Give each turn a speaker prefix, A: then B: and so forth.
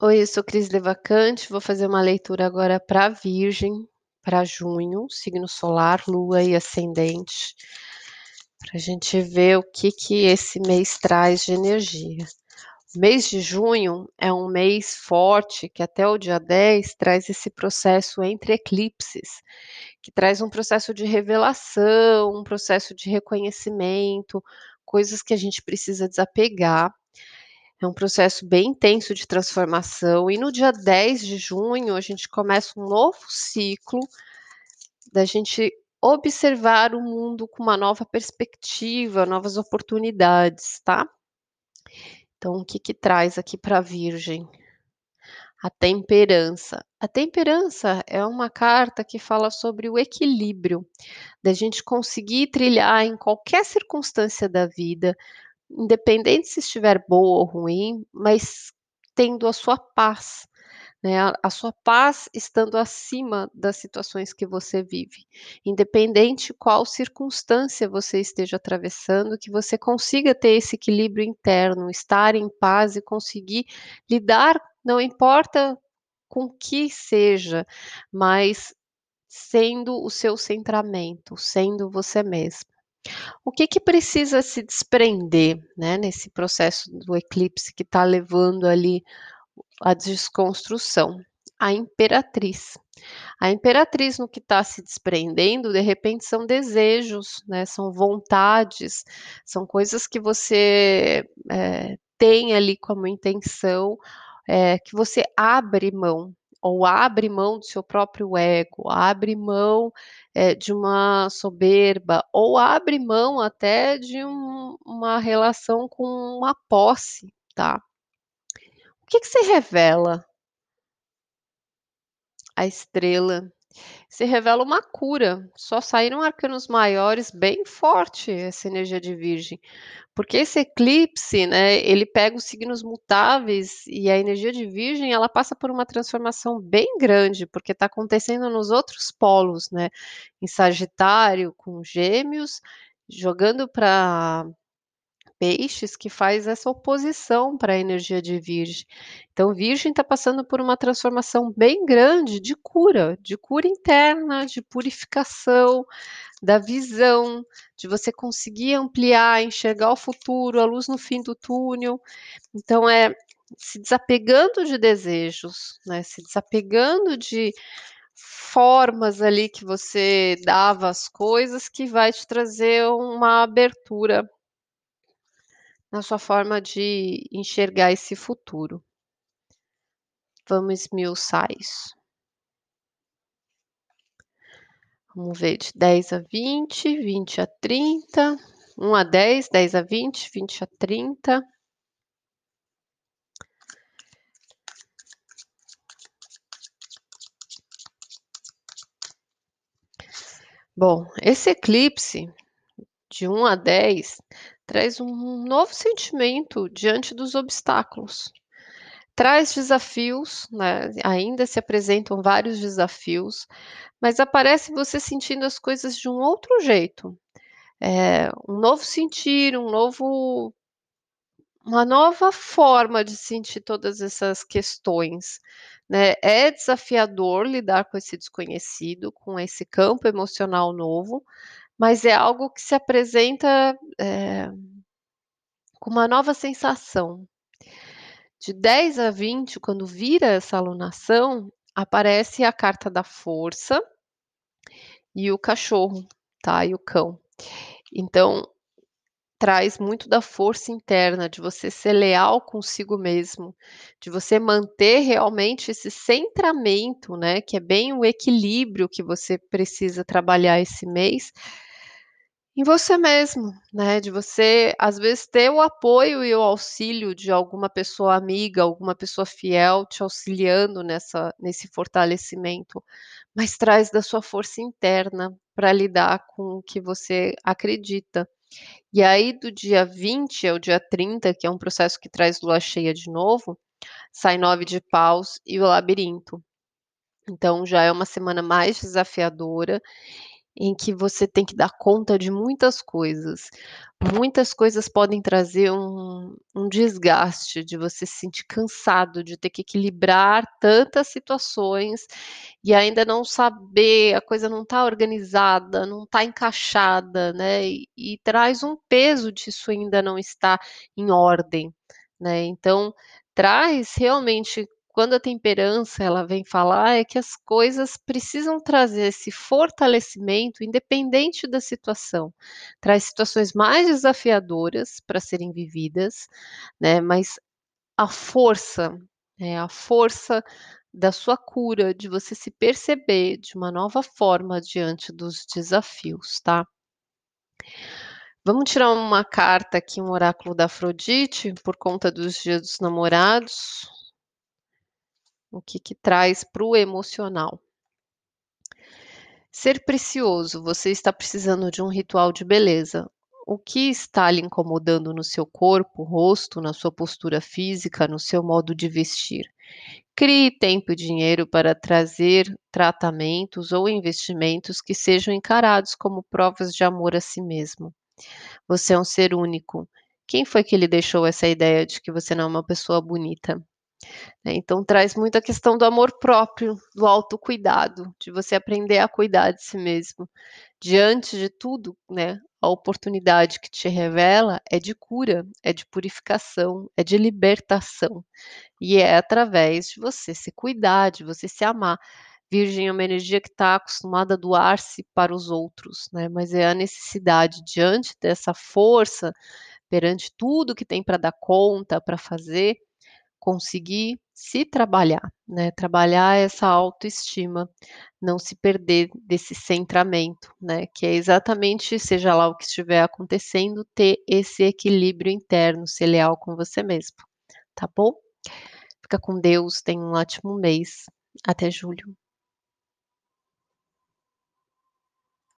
A: Oi, eu sou Cris Devacante, vou fazer uma leitura agora para Virgem, para junho, signo solar, lua e ascendente, para a gente ver o que, que esse mês traz de energia. O mês de junho é um mês forte que até o dia 10 traz esse processo entre eclipses, que traz um processo de revelação, um processo de reconhecimento, coisas que a gente precisa desapegar é um processo bem intenso de transformação, e no dia 10 de junho a gente começa um novo ciclo da gente observar o mundo com uma nova perspectiva, novas oportunidades, tá? Então, o que que traz aqui para a Virgem? A temperança. A temperança é uma carta que fala sobre o equilíbrio, da gente conseguir trilhar em qualquer circunstância da vida independente se estiver boa ou ruim, mas tendo a sua paz, né? A, sua paz estando acima das situações que você vive, independente qual circunstância você esteja atravessando, que você consiga ter esse equilíbrio interno, estar em paz e conseguir lidar, não importa com que seja, mas sendo o seu centramento, sendo você mesmo. O que que precisa se desprender, né, nesse processo do eclipse que está levando ali a desconstrução? A imperatriz. A imperatriz no que está se desprendendo, de repente são desejos, né, são vontades, são coisas que você é, tem ali como intenção, é, que você abre mão, ou abre mão do seu próprio ego, abre mão é, de uma soberba, ou abre mão até de um, uma relação com uma posse, tá? O que, que se revela? A estrela se revela uma cura. Só saíram arcanos maiores bem forte essa energia de Virgem. Porque esse eclipse, né, ele pega os signos mutáveis e a energia de Virgem, ela passa por uma transformação bem grande, porque está acontecendo nos outros polos, né? Em Sagitário com Gêmeos, jogando para peixes que faz essa oposição para a energia de Virgem. Então, Virgem está passando por uma transformação bem grande de cura, de cura interna, de purificação da visão, de você conseguir ampliar, enxergar o futuro, a luz no fim do túnel. Então, é se desapegando de desejos, né? Se desapegando de formas ali que você dava as coisas que vai te trazer uma abertura na sua forma de enxergar esse futuro. Vamos esmiuçar isso. Vamos ver de 10 a 20, 20 a 30, 1 a 10, 10 a 20, 20 a 30. Bom, esse eclipse de 1 a 10 traz um novo sentimento diante dos obstáculos. Traz desafios, né? ainda se apresentam vários desafios, mas aparece você sentindo as coisas de um outro jeito. É, um novo sentir, um novo, uma nova forma de sentir todas essas questões. Né? É desafiador lidar com esse desconhecido, com esse campo emocional novo, mas é algo que se apresenta é, com uma nova sensação. De 10 a 20, quando vira essa alunação, aparece a carta da força e o cachorro, tá? E o cão. Então, traz muito da força interna, de você ser leal consigo mesmo, de você manter realmente esse centramento, né? Que é bem o equilíbrio que você precisa trabalhar esse mês em você mesmo, né, de você, às vezes, ter o apoio e o auxílio de alguma pessoa amiga, alguma pessoa fiel te auxiliando nessa nesse fortalecimento, mas traz da sua força interna para lidar com o que você acredita. E aí do dia 20 ao dia 30, que é um processo que traz lua cheia de novo, sai nove de paus e o labirinto. Então já é uma semana mais desafiadora em que você tem que dar conta de muitas coisas. Muitas coisas podem trazer um um desgaste de você se sentir cansado de ter que equilibrar tantas situações e ainda não saber, a coisa não tá organizada, não tá encaixada, né, e e traz um peso disso ainda não estar em ordem, né. Então, traz realmente quando a temperança ela vem falar é que as coisas precisam trazer esse fortalecimento independente da situação. Traz situações mais desafiadoras para serem vividas, né, mas a força, né, a força da sua cura, de você se perceber de uma nova forma diante dos desafios, tá. Vamos tirar uma carta aqui, um oráculo da Afrodite, por conta dos Dia dos Namorados. O que que traz para o emocional? Ser precioso, você está precisando de um ritual de beleza. O que está lhe incomodando no seu corpo, rosto, na sua postura física, no seu modo de vestir? Crie tempo e dinheiro para trazer tratamentos ou investimentos que sejam encarados como provas de amor a si mesmo. Você é um ser único. Quem foi que lhe deixou essa ideia de que você não é uma pessoa bonita? Né, então traz muito a questão do amor próprio, do autocuidado, de você aprender a cuidar de si mesmo. Diante de tudo, né, a oportunidade que te revela é de cura, é de purificação, é de libertação. E é através de você se cuidar, de você se amar. Virgem é uma energia que está acostumada a doar-se para os outros, né, mas é a necessidade diante dessa força, perante tudo que tem para dar conta, para fazer, conseguir se trabalhar, né, trabalhar essa autoestima, não se perder desse centramento, né, que é exatamente, seja lá o que estiver acontecendo, ter esse equilíbrio interno, ser leal com você mesmo, tá bom? Fica com Deus, tenha um ótimo mês, até julho.